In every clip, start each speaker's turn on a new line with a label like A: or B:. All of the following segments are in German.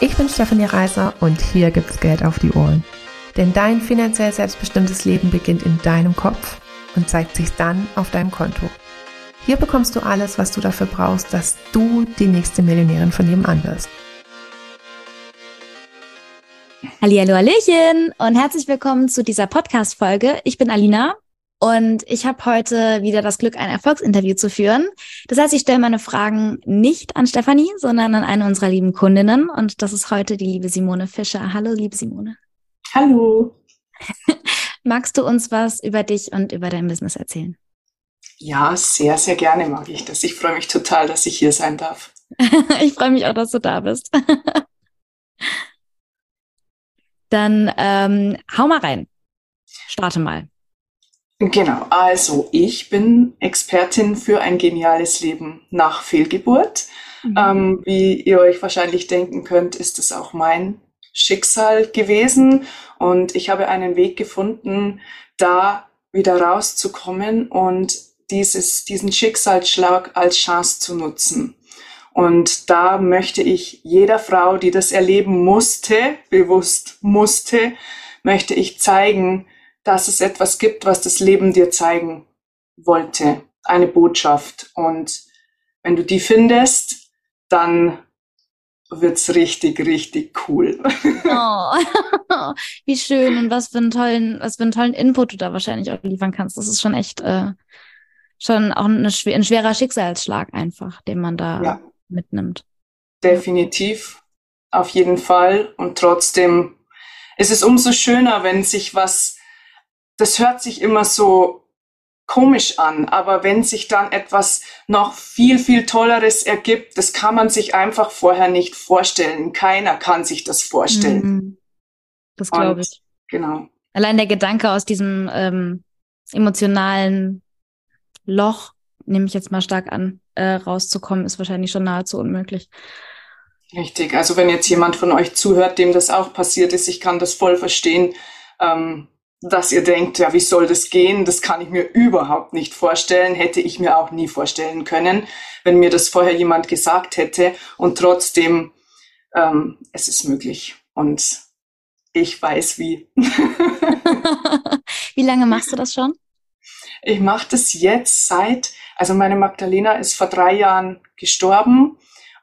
A: Ich bin Stefanie Reiser und hier gibt's Geld auf die Ohren. Denn dein finanziell selbstbestimmtes Leben beginnt in deinem Kopf und zeigt sich dann auf deinem Konto. Hier bekommst du alles, was du dafür brauchst, dass du die nächste Millionärin von nebenan wirst.
B: Hallihallo, Hallöchen und herzlich willkommen zu dieser Podcast-Folge. Ich bin Alina und ich habe heute wieder das Glück, ein Erfolgsinterview zu führen. Das heißt, ich stelle meine Fragen nicht an Stefanie, sondern an eine unserer lieben Kundinnen. Und das ist heute die liebe Simone Fischer. Hallo, liebe Simone.
C: Hallo.
B: Magst du uns was über dich und über dein Business erzählen?
C: Ja, sehr, sehr gerne mag ich das. Ich freue mich total, dass ich hier sein darf.
B: ich freue mich auch, dass du da bist. Dann ähm, hau mal rein. Starte mal.
C: Genau, also ich bin Expertin für ein geniales Leben nach Fehlgeburt. Mhm. Ähm, wie ihr euch wahrscheinlich denken könnt, ist es auch mein Schicksal gewesen und ich habe einen Weg gefunden, da wieder rauszukommen und dieses, diesen Schicksalsschlag als Chance zu nutzen. Und da möchte ich jeder Frau, die das erleben musste, bewusst musste, möchte ich zeigen, dass es etwas gibt, was das Leben dir zeigen wollte. Eine Botschaft. Und wenn du die findest, dann wird's richtig, richtig cool.
B: Oh, wie schön und was für einen tollen, was für einen tollen Input du da wahrscheinlich auch liefern kannst. Das ist schon echt äh, schon auch eine, ein schwerer Schicksalsschlag einfach, den man da ja. mitnimmt.
C: Definitiv, auf jeden Fall. Und trotzdem ist es umso schöner, wenn sich was das hört sich immer so komisch an, aber wenn sich dann etwas noch viel, viel Tolleres ergibt, das kann man sich einfach vorher nicht vorstellen. Keiner kann sich das vorstellen. Mhm.
B: Das glaube ich.
C: Genau.
B: Allein der Gedanke aus diesem ähm, emotionalen Loch, nehme ich jetzt mal stark an, äh, rauszukommen, ist wahrscheinlich schon nahezu unmöglich.
C: Richtig. Also wenn jetzt jemand von euch zuhört, dem das auch passiert ist, ich kann das voll verstehen. Ähm, dass ihr denkt, ja, wie soll das gehen? Das kann ich mir überhaupt nicht vorstellen, hätte ich mir auch nie vorstellen können, wenn mir das vorher jemand gesagt hätte. Und trotzdem, ähm, es ist möglich. Und ich weiß wie.
B: wie lange machst du das schon?
C: Ich mache das jetzt seit, also meine Magdalena ist vor drei Jahren gestorben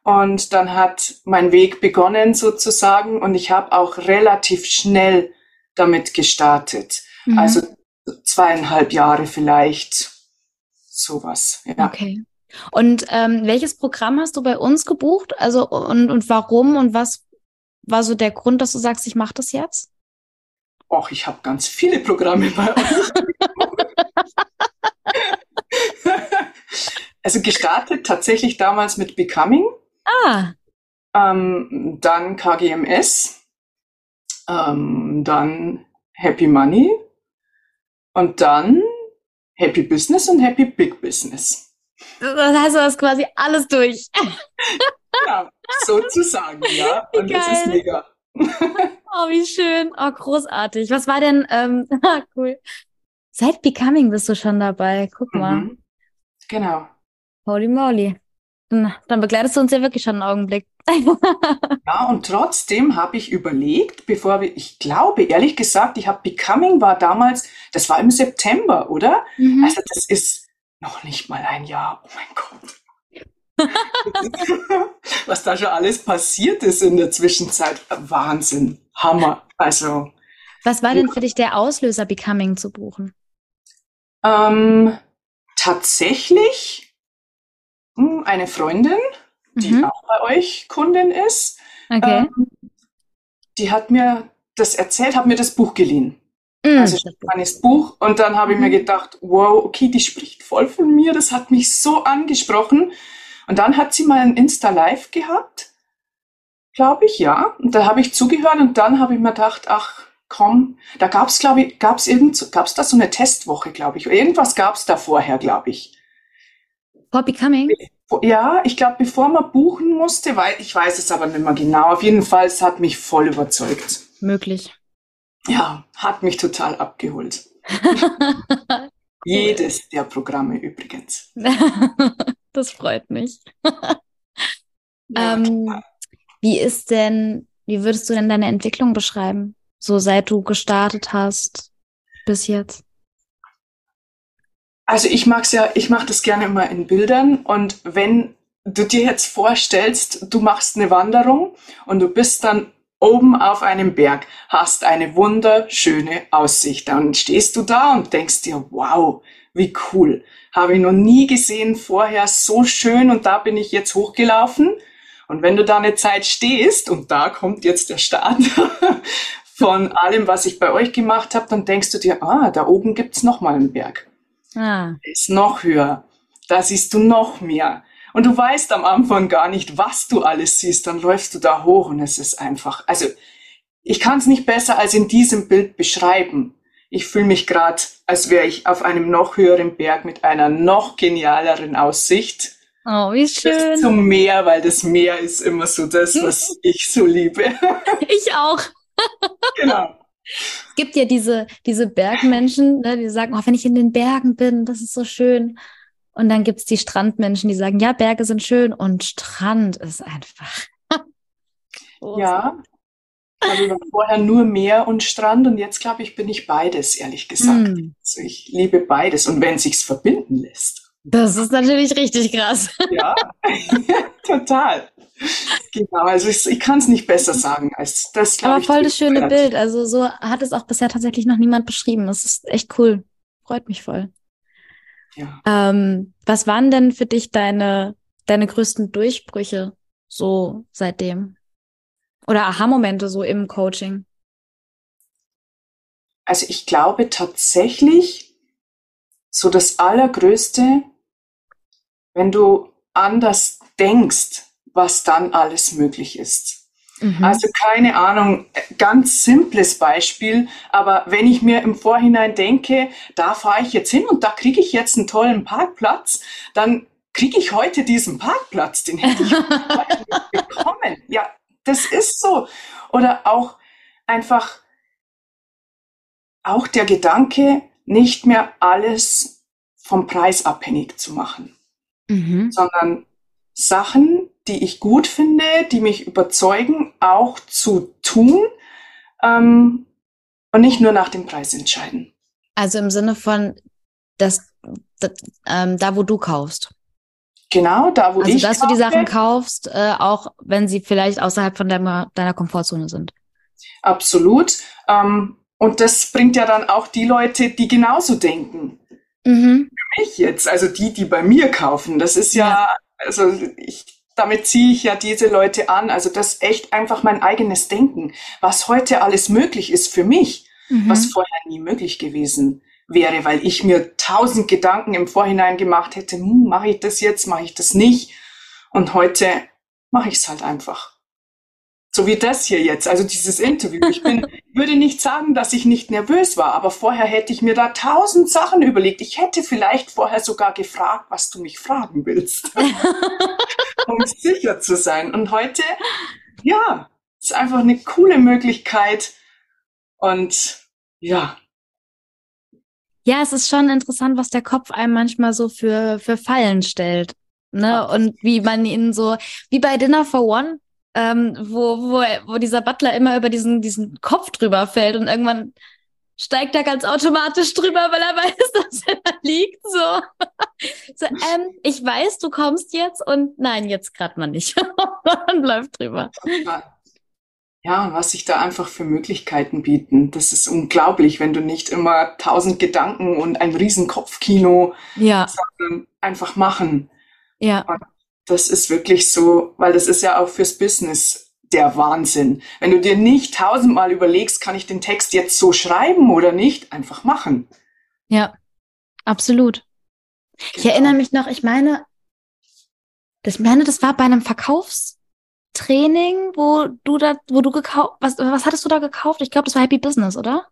C: und dann hat mein Weg begonnen sozusagen und ich habe auch relativ schnell damit gestartet. Mhm. Also zweieinhalb Jahre vielleicht, sowas. Ja.
B: Okay. Und ähm, welches Programm hast du bei uns gebucht? Also und, und warum und was war so der Grund, dass du sagst, ich mache das jetzt?
C: Och, ich habe ganz viele Programme bei uns. also gestartet tatsächlich damals mit Becoming.
B: Ah.
C: Ähm, dann KGMS ähm, dann Happy Money und dann Happy Business und Happy Big Business.
B: Das heißt, du hast quasi alles durch.
C: ja, sozusagen, ja. Und Geil. das ist mega.
B: oh, wie schön. Oh, großartig. Was war denn, ähm, cool. Seit Becoming bist du schon dabei. Guck mal. Mhm.
C: Genau.
B: Holy moly. Dann begleitest du uns ja wirklich schon einen Augenblick.
C: ja, und trotzdem habe ich überlegt, bevor wir, ich glaube, ehrlich gesagt, ich habe Becoming war damals, das war im September, oder? Mhm. Also das ist noch nicht mal ein Jahr. Oh mein Gott. Was da schon alles passiert ist in der Zwischenzeit. Wahnsinn. Hammer. Also.
B: Was war denn für dich der Auslöser, Becoming zu buchen?
C: Ähm, tatsächlich eine Freundin, die mhm. auch bei euch Kundin ist.
B: Okay. Ähm,
C: die hat mir das erzählt, hat mir das Buch geliehen. Mhm. Also meines Buch. Und dann habe ich mir mhm. gedacht, wow, okay, die spricht voll von mir. Das hat mich so angesprochen. Und dann hat sie mal ein Insta-Live gehabt. glaube ich, ja. Und da habe ich zugehört und dann habe ich mir gedacht, ach komm, da gab es, glaube ich, gab es irgend, gab es da so eine Testwoche, glaube ich. Irgendwas gab es da vorher, glaube ich.
B: For Becoming?
C: Ja, ich glaube, bevor man buchen musste, weil ich weiß es aber nicht mehr genau. Auf jeden Fall, es hat mich voll überzeugt.
B: Möglich.
C: Ja, hat mich total abgeholt. Jedes der Programme übrigens.
B: das freut mich. Ja, ähm, wie ist denn, wie würdest du denn deine Entwicklung beschreiben? So seit du gestartet hast bis jetzt?
C: Also ich mag's ja, ich mache das gerne immer in Bildern und wenn du dir jetzt vorstellst, du machst eine Wanderung und du bist dann oben auf einem Berg, hast eine wunderschöne Aussicht. Dann stehst du da und denkst dir, wow, wie cool. Habe ich noch nie gesehen vorher so schön und da bin ich jetzt hochgelaufen. Und wenn du da eine Zeit stehst und da kommt jetzt der Start von allem, was ich bei euch gemacht habe, dann denkst du dir, ah, da oben gibt's noch mal einen Berg. Ah. Ist noch höher. Da siehst du noch mehr und du weißt am Anfang gar nicht, was du alles siehst, dann läufst du da hoch und es ist einfach, also ich kann es nicht besser als in diesem Bild beschreiben. Ich fühle mich gerade, als wäre ich auf einem noch höheren Berg mit einer noch genialeren Aussicht.
B: Oh, wie schön.
C: Bis zum Meer, weil das Meer ist immer so das, was ich so liebe.
B: Ich auch.
C: genau.
B: Es gibt ja diese, diese Bergmenschen, ne, die sagen, oh, wenn ich in den Bergen bin, das ist so schön. Und dann gibt's die Strandmenschen, die sagen, ja, Berge sind schön und Strand ist einfach.
C: ja. Also vorher nur Meer und Strand und jetzt glaube ich, bin ich beides, ehrlich gesagt. Mm. Also ich liebe beides und wenn sich's verbinden lässt.
B: Das ist natürlich richtig krass.
C: Ja, total. Genau, also ich, ich kann es nicht besser sagen als das.
B: Aber voll das schöne Bild. Also so hat es auch bisher tatsächlich noch niemand beschrieben. Das ist echt cool. Freut mich voll. Ja. Ähm, was waren denn für dich deine, deine größten Durchbrüche so seitdem? Oder Aha-Momente so im Coaching?
C: Also ich glaube tatsächlich, so das Allergrößte, wenn du anders denkst, was dann alles möglich ist. Mhm. Also keine Ahnung, ganz simples Beispiel, aber wenn ich mir im Vorhinein denke, da fahre ich jetzt hin und da kriege ich jetzt einen tollen Parkplatz, dann kriege ich heute diesen Parkplatz, den hätte ich nicht bekommen. Ja, das ist so. Oder auch einfach, auch der Gedanke, nicht mehr alles vom Preis abhängig zu machen, mhm. sondern Sachen, die ich gut finde, die mich überzeugen, auch zu tun ähm, und nicht nur nach dem Preis entscheiden.
B: Also im Sinne von, dass, dass ähm, da, wo du kaufst.
C: Genau, da wo
B: also,
C: ich
B: dass kaufe. du die Sachen kaufst, äh, auch wenn sie vielleicht außerhalb von deiner, deiner Komfortzone sind.
C: Absolut. Ähm, und das bringt ja dann auch die Leute, die genauso denken. Mhm. Für mich jetzt, also die, die bei mir kaufen. Das ist ja, ja. also ich damit ziehe ich ja diese Leute an. Also das ist echt einfach mein eigenes Denken, was heute alles möglich ist für mich, mhm. was vorher nie möglich gewesen wäre, weil ich mir tausend Gedanken im Vorhinein gemacht hätte, hm, mache ich das jetzt, mache ich das nicht. Und heute mache ich es halt einfach. So wie das hier jetzt, also dieses Interview. Ich bin, würde nicht sagen, dass ich nicht nervös war, aber vorher hätte ich mir da tausend Sachen überlegt. Ich hätte vielleicht vorher sogar gefragt, was du mich fragen willst, um sicher zu sein. Und heute, ja, ist einfach eine coole Möglichkeit. Und ja.
B: Ja, es ist schon interessant, was der Kopf einem manchmal so für, für Fallen stellt. Ne? Und wie man ihn so, wie bei Dinner for One, ähm, wo, wo, wo dieser Butler immer über diesen, diesen Kopf drüber fällt und irgendwann steigt er ganz automatisch drüber, weil er weiß, dass er da liegt. So, so ähm, ich weiß, du kommst jetzt und nein, jetzt gerade mal nicht. und läuft drüber.
C: Ja, was sich da einfach für Möglichkeiten bieten. Das ist unglaublich, wenn du nicht immer tausend Gedanken und ein riesen Kopfkino
B: ja.
C: einfach machen.
B: Ja.
C: Und das ist wirklich so, weil das ist ja auch fürs Business der Wahnsinn. Wenn du dir nicht tausendmal überlegst, kann ich den Text jetzt so schreiben oder nicht, einfach machen.
B: Ja, absolut. Genau. Ich erinnere mich noch, ich meine, das, meine, das war bei einem Verkaufs, Training, wo du da, wo du gekauft, was, was hattest du da gekauft? Ich glaube, das war Happy Business, oder?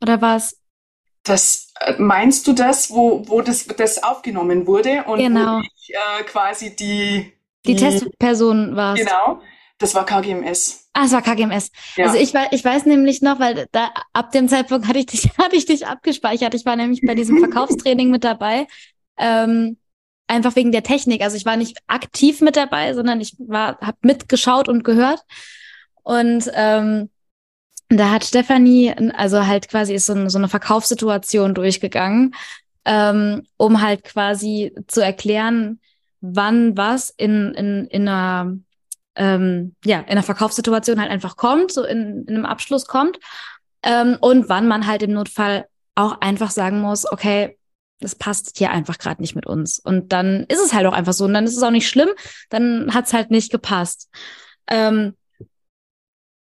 B: Oder war es?
C: Das äh, meinst du das, wo, wo das, das aufgenommen wurde und
B: genau.
C: ich äh, quasi die,
B: die, die Testperson war.
C: Genau, das war KGMS.
B: Ah, es war KGMS. Ja. Also ich, ich weiß nämlich noch, weil da ab dem Zeitpunkt hatte ich dich, hatte ich dich abgespeichert. Ich war nämlich bei diesem Verkaufstraining mit dabei. Ähm, einfach wegen der Technik. Also ich war nicht aktiv mit dabei, sondern ich war, habe mitgeschaut und gehört. Und ähm, da hat Stefanie, also halt quasi ist so, so eine Verkaufssituation durchgegangen, ähm, um halt quasi zu erklären, wann was in, in, in einer ähm, ja, in einer Verkaufssituation halt einfach kommt, so in, in einem Abschluss kommt. Ähm, und wann man halt im Notfall auch einfach sagen muss, okay, das passt hier einfach gerade nicht mit uns. Und dann ist es halt auch einfach so. Und dann ist es auch nicht schlimm, dann hat es halt nicht gepasst. Ähm,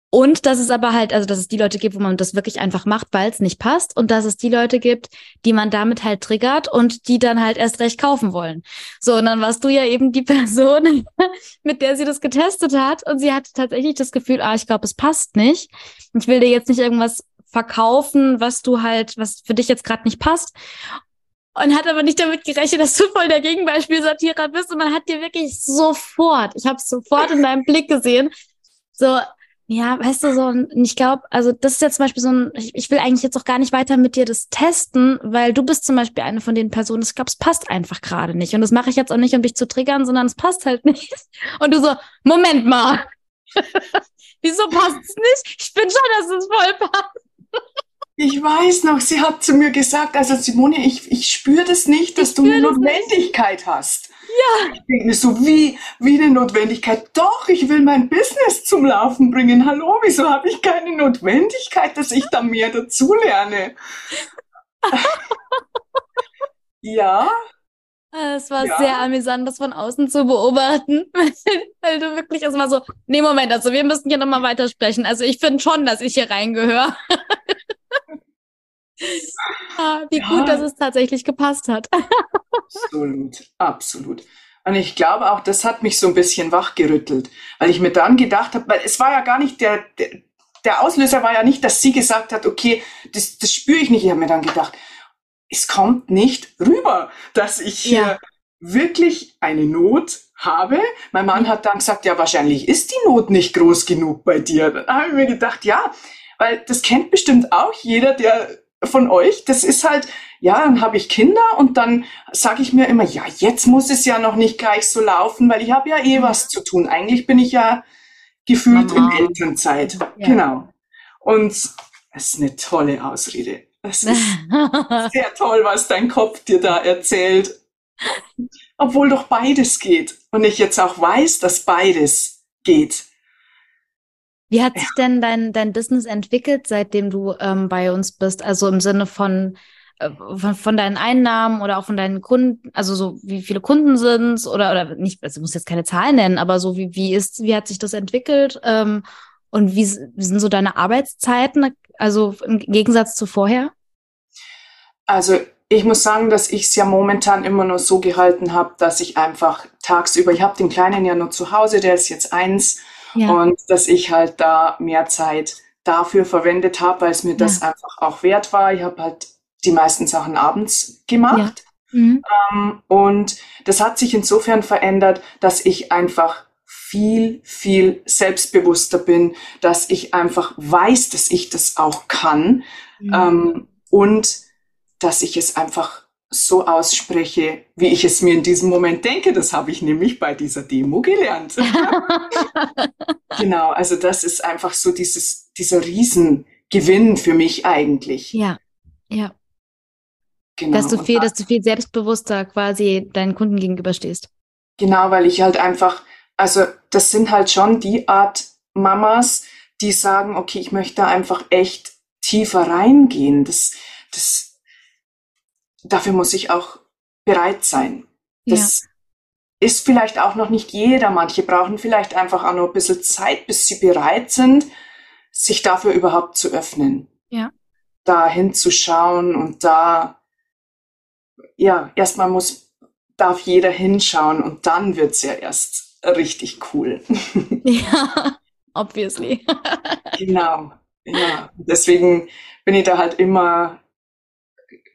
B: und dass es aber halt, also dass es die Leute gibt, wo man das wirklich einfach macht, weil es nicht passt. Und dass es die Leute gibt, die man damit halt triggert und die dann halt erst recht kaufen wollen. So, und dann warst du ja eben die Person, mit der sie das getestet hat. Und sie hatte tatsächlich das Gefühl, ah, ich glaube, es passt nicht. Ich will dir jetzt nicht irgendwas verkaufen, was du halt, was für dich jetzt gerade nicht passt. Und hat aber nicht damit gerechnet, dass du voll der Gegenbeispielsortierer bist. Und man hat dir wirklich sofort, ich habe es sofort in deinem Blick gesehen, so, ja, weißt du, so, ich glaube, also das ist ja zum Beispiel so ein, ich, ich, will eigentlich jetzt auch gar nicht weiter mit dir das testen, weil du bist zum Beispiel eine von den Personen, ich glaube, es passt einfach gerade nicht. Und das mache ich jetzt auch nicht, um dich zu triggern, sondern es passt halt nicht. Und du so, Moment mal. Wieso passt es nicht? Ich bin schon, dass es voll passt.
C: Ich weiß noch, sie hat zu mir gesagt, also Simone, ich, ich spüre das nicht, dass ich du eine Notwendigkeit nicht. hast.
B: Ja.
C: Ich denke mir so, wie, wie eine Notwendigkeit? Doch, ich will mein Business zum Laufen bringen. Hallo, wieso habe ich keine Notwendigkeit, dass ich da mehr dazulerne? ja.
B: Es war ja. sehr amüsant, das von außen zu beobachten, weil du wirklich erstmal so, nee, Moment, also wir müssen hier nochmal weitersprechen. Also ich finde schon, dass ich hier reingehöre. ah, wie ja. gut, dass es tatsächlich gepasst hat.
C: absolut, absolut. Und ich glaube auch, das hat mich so ein bisschen wachgerüttelt, weil ich mir dann gedacht habe, weil es war ja gar nicht der, der, der Auslöser war ja nicht, dass sie gesagt hat, okay, das, das spüre ich nicht. Ich habe mir dann gedacht, es kommt nicht rüber, dass ich hier ja. wirklich eine Not habe. Mein Mann hat dann gesagt, ja, wahrscheinlich ist die Not nicht groß genug bei dir. Dann habe ich mir gedacht, ja, weil das kennt bestimmt auch jeder, der von euch. Das ist halt, ja, dann habe ich Kinder und dann sage ich mir immer, ja, jetzt muss es ja noch nicht gleich so laufen, weil ich habe ja eh was zu tun. Eigentlich bin ich ja gefühlt Mama. in Elternzeit. Ja. Genau. Und es ist eine tolle Ausrede. Es ist sehr toll, was dein Kopf dir da erzählt. Obwohl doch beides geht. Und ich jetzt auch weiß, dass beides geht.
B: Wie hat sich denn dein, dein Business entwickelt, seitdem du ähm, bei uns bist? Also im Sinne von, äh, von, von deinen Einnahmen oder auch von deinen Kunden, also so wie viele Kunden sind oder oder nicht, also muss jetzt keine Zahlen nennen, aber so wie wie ist, wie hat sich das entwickelt ähm, und wie, wie sind so deine Arbeitszeiten, also im Gegensatz zu vorher?
C: Also ich muss sagen, dass ich es ja momentan immer nur so gehalten habe, dass ich einfach tagsüber, ich habe den Kleinen ja nur zu Hause, der ist jetzt eins ja. und dass ich halt da mehr Zeit dafür verwendet habe, weil es mir ja. das einfach auch wert war. Ich habe halt die meisten Sachen abends gemacht. Ja. Mhm. Ähm, und das hat sich insofern verändert, dass ich einfach viel, viel selbstbewusster bin, dass ich einfach weiß, dass ich das auch kann mhm. ähm, und dass ich es einfach so ausspreche, wie ich es mir in diesem Moment denke. Das habe ich nämlich bei dieser Demo gelernt. genau, also das ist einfach so dieses, dieser Riesengewinn für mich eigentlich.
B: Ja, ja. Genau. Dass du viel, dass du viel selbstbewusster quasi deinen Kunden gegenüberstehst.
C: Genau, weil ich halt einfach, also das sind halt schon die Art Mamas, die sagen, okay, ich möchte da einfach echt tiefer reingehen. Das, das dafür muss ich auch bereit sein. Das ja. ist vielleicht auch noch nicht jeder. Manche brauchen vielleicht einfach auch noch ein bisschen Zeit, bis sie bereit sind, sich dafür überhaupt zu öffnen.
B: Ja.
C: Da hinzuschauen und da, ja, erstmal muss, darf jeder hinschauen und dann wird's ja erst richtig cool.
B: Ja, obviously.
C: genau. Ja, deswegen bin ich da halt immer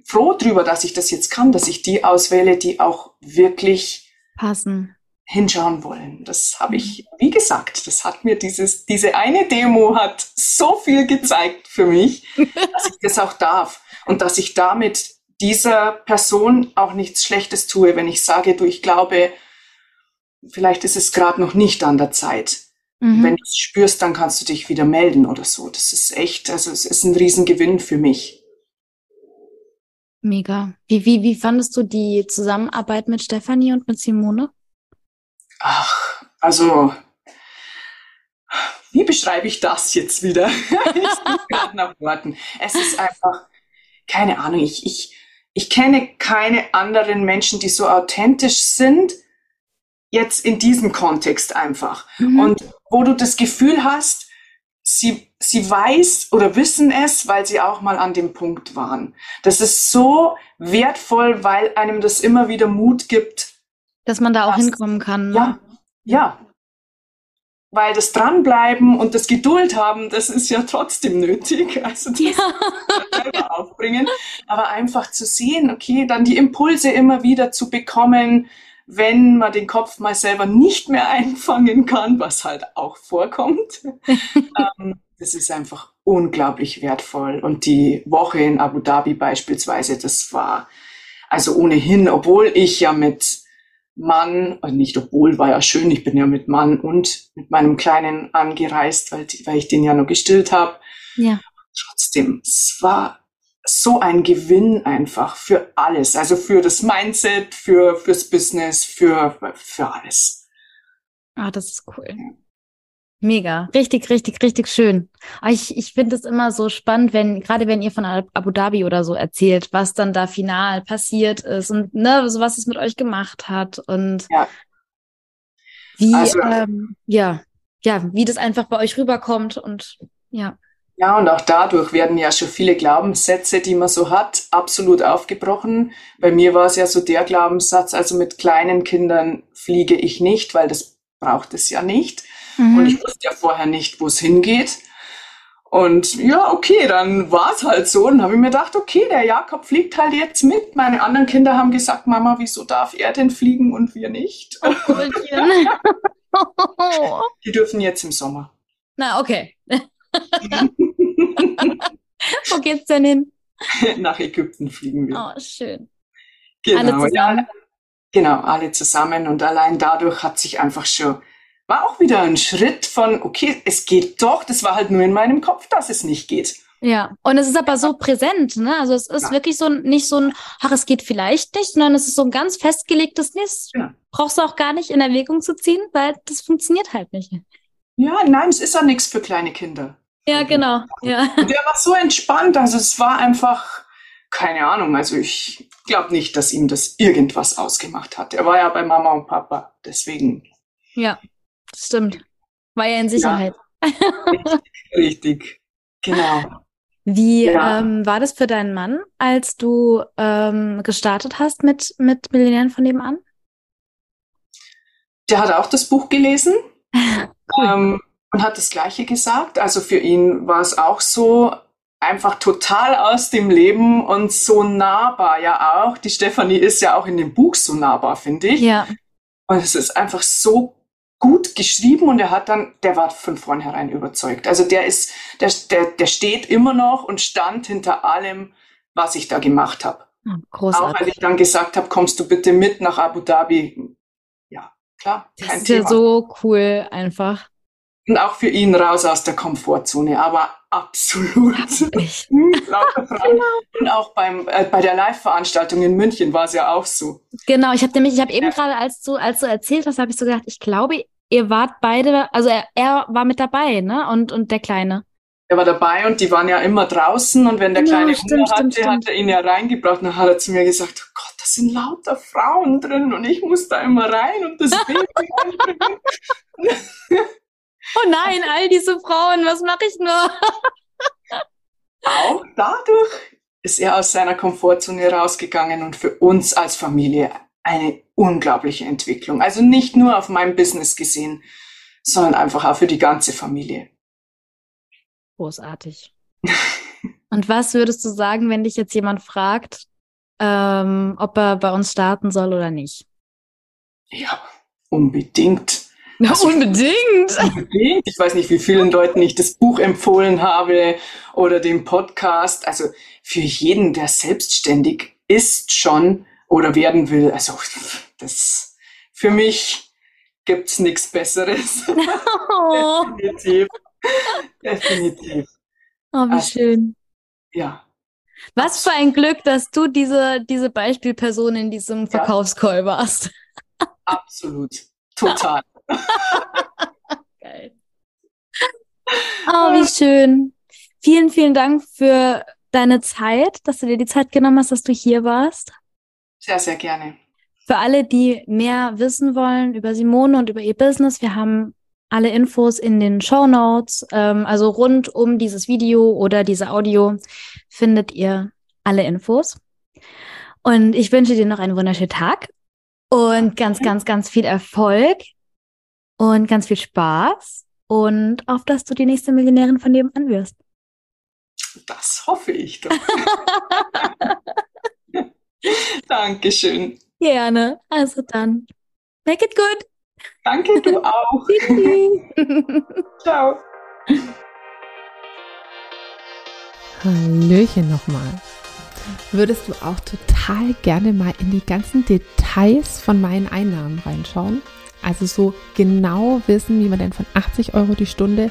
C: froh drüber, dass ich das jetzt kann, dass ich die auswähle, die auch wirklich
B: passen
C: hinschauen wollen. Das habe ich, wie gesagt, das hat mir dieses, diese eine Demo hat so viel gezeigt für mich, dass ich das auch darf und dass ich damit dieser Person auch nichts Schlechtes tue, wenn ich sage, du, ich glaube, vielleicht ist es gerade noch nicht an der Zeit. Mhm. Wenn du es spürst, dann kannst du dich wieder melden oder so. Das ist echt, also es ist ein Riesengewinn für mich.
B: Mega. Wie, wie, wie fandest du die Zusammenarbeit mit Stefanie und mit Simone?
C: Ach, also, wie beschreibe ich das jetzt wieder? ich suche gerade nach Worten. Es ist einfach, keine Ahnung, ich, ich, ich kenne keine anderen Menschen, die so authentisch sind, jetzt in diesem Kontext einfach. Mhm. Und wo du das Gefühl hast, sie, sie weiß oder wissen es, weil sie auch mal an dem Punkt waren. Das ist so wertvoll, weil einem das immer wieder Mut gibt.
B: Dass man da auch dass, hinkommen kann.
C: Ne? Ja, ja. Weil das Dranbleiben und das Geduld haben, das ist ja trotzdem nötig. Also das ja. selber aufbringen. Aber einfach zu sehen, okay, dann die Impulse immer wieder zu bekommen, wenn man den Kopf mal selber nicht mehr einfangen kann, was halt auch vorkommt. ähm, das ist einfach unglaublich wertvoll. Und die Woche in Abu Dhabi beispielsweise, das war also ohnehin, obwohl ich ja mit Mann, also nicht obwohl, war ja schön, ich bin ja mit Mann und mit meinem Kleinen angereist, weil, weil ich den ja noch gestillt habe.
B: Ja.
C: Trotzdem, es war so ein Gewinn einfach für alles. Also für das Mindset, für, fürs Business, für, für alles.
B: Ah, das ist cool. Mega. Richtig, richtig, richtig schön. Ah, ich, ich finde es immer so spannend, wenn, gerade wenn ihr von Abu Dhabi oder so erzählt, was dann da final passiert ist und ne, so was es mit euch gemacht hat und ja. wie, also, ähm, ja, ja, wie das einfach bei euch rüberkommt und ja.
C: Ja, und auch dadurch werden ja schon viele Glaubenssätze, die man so hat, absolut aufgebrochen. Bei mir war es ja so der Glaubenssatz, also mit kleinen Kindern fliege ich nicht, weil das braucht es ja nicht. Mhm. Und ich wusste ja vorher nicht, wo es hingeht. Und ja, okay, dann war es halt so. Und dann habe ich mir gedacht, okay, der Jakob fliegt halt jetzt mit. Meine anderen Kinder haben gesagt, Mama, wieso darf er denn fliegen und wir nicht? Oh, Die dürfen jetzt im Sommer.
B: Na, okay. Wo geht's denn hin?
C: Nach Ägypten fliegen wir.
B: Oh, schön.
C: Genau, alle zusammen. Ja, genau, alle zusammen. Und allein dadurch hat sich einfach schon, war auch wieder ein Schritt von, okay, es geht doch. Das war halt nur in meinem Kopf, dass es nicht geht.
B: Ja, und es ist aber so präsent, ne? Also es ist ja. wirklich so nicht so ein, ach, es geht vielleicht nicht, sondern es ist so ein ganz festgelegtes Nis. Ja. Brauchst du auch gar nicht in Erwägung zu ziehen, weil das funktioniert halt nicht.
C: Ja, nein, es ist ja nichts für kleine Kinder.
B: Ja, genau. Ja.
C: Und der war so entspannt. Also es war einfach, keine Ahnung, also ich glaube nicht, dass ihm das irgendwas ausgemacht hat. Er war ja bei Mama und Papa, deswegen.
B: Ja, stimmt. War ja in Sicherheit.
C: Ja, richtig, richtig, genau.
B: Wie ja. ähm, war das für deinen Mann, als du ähm, gestartet hast mit, mit Millionären von nebenan?
C: Der hat auch das Buch gelesen. cool. ähm, und hat das Gleiche gesagt. Also für ihn war es auch so einfach total aus dem Leben und so nahbar ja auch. Die Stefanie ist ja auch in dem Buch so nahbar, finde ich.
B: Ja.
C: Und es ist einfach so gut geschrieben und er hat dann, der war von vornherein überzeugt. Also der ist, der, der, der steht immer noch und stand hinter allem, was ich da gemacht habe.
B: Oh, großartig.
C: Auch als ich dann gesagt habe, kommst du bitte mit nach Abu Dhabi. Ja, klar.
B: Das ist ja so cool einfach.
C: Und auch für ihn raus aus der Komfortzone, aber absolut. Genau. Und auch beim, äh, bei der Live-Veranstaltung in München war es ja auch so.
B: Genau, ich habe nämlich, ich habe eben ja. gerade, als du, als du erzählt hast, habe ich so gedacht, ich glaube, ihr wart beide, also er, er war mit dabei, ne? Und, und der Kleine.
C: Er war dabei und die waren ja immer draußen und wenn der genau, Kleine ja, stimmt, Hunger hatte, stimmt, hat er ihn ja reingebracht und dann hat er zu mir gesagt, oh Gott, da sind lauter Frauen drin und ich muss da immer rein und das Baby
B: Oh nein, all diese Frauen, was mache ich nur?
C: Auch dadurch ist er aus seiner Komfortzone rausgegangen und für uns als Familie eine unglaubliche Entwicklung. Also nicht nur auf meinem Business gesehen, sondern einfach auch für die ganze Familie.
B: Großartig. Und was würdest du sagen, wenn dich jetzt jemand fragt, ähm, ob er bei uns starten soll oder nicht?
C: Ja, unbedingt.
B: Ja, also, unbedingt.
C: Unbedingt. Ich weiß nicht, wie vielen Leuten ich das Buch empfohlen habe oder den Podcast. Also für jeden, der selbstständig ist schon oder werden will. Also das für mich gibt's nichts Besseres. Oh. Definitiv. Definitiv.
B: Oh, wie also, schön.
C: Ja.
B: Was für ein Glück, dass du diese, diese Beispielperson in diesem Verkaufscall warst.
C: Absolut. Total.
B: Geil. Oh, wie schön. Vielen, vielen Dank für deine Zeit, dass du dir die Zeit genommen hast, dass du hier warst.
C: Sehr, sehr gerne.
B: Für alle, die mehr wissen wollen über Simone und über ihr Business, wir haben alle Infos in den Show Notes. Ähm, also rund um dieses Video oder diese Audio findet ihr alle Infos. Und ich wünsche dir noch einen wunderschönen Tag und ganz, ganz, ganz viel Erfolg und ganz viel Spaß und auf, dass du die nächste Millionärin von nebenan wirst.
C: Das hoffe ich doch. Dankeschön.
B: Gerne. Also dann, make it good.
C: Danke, du auch. Ciao.
A: Hallöchen nochmal. Würdest du auch total gerne mal in die ganzen Details von meinen Einnahmen reinschauen? Also so genau wissen, wie man denn von 80 Euro die Stunde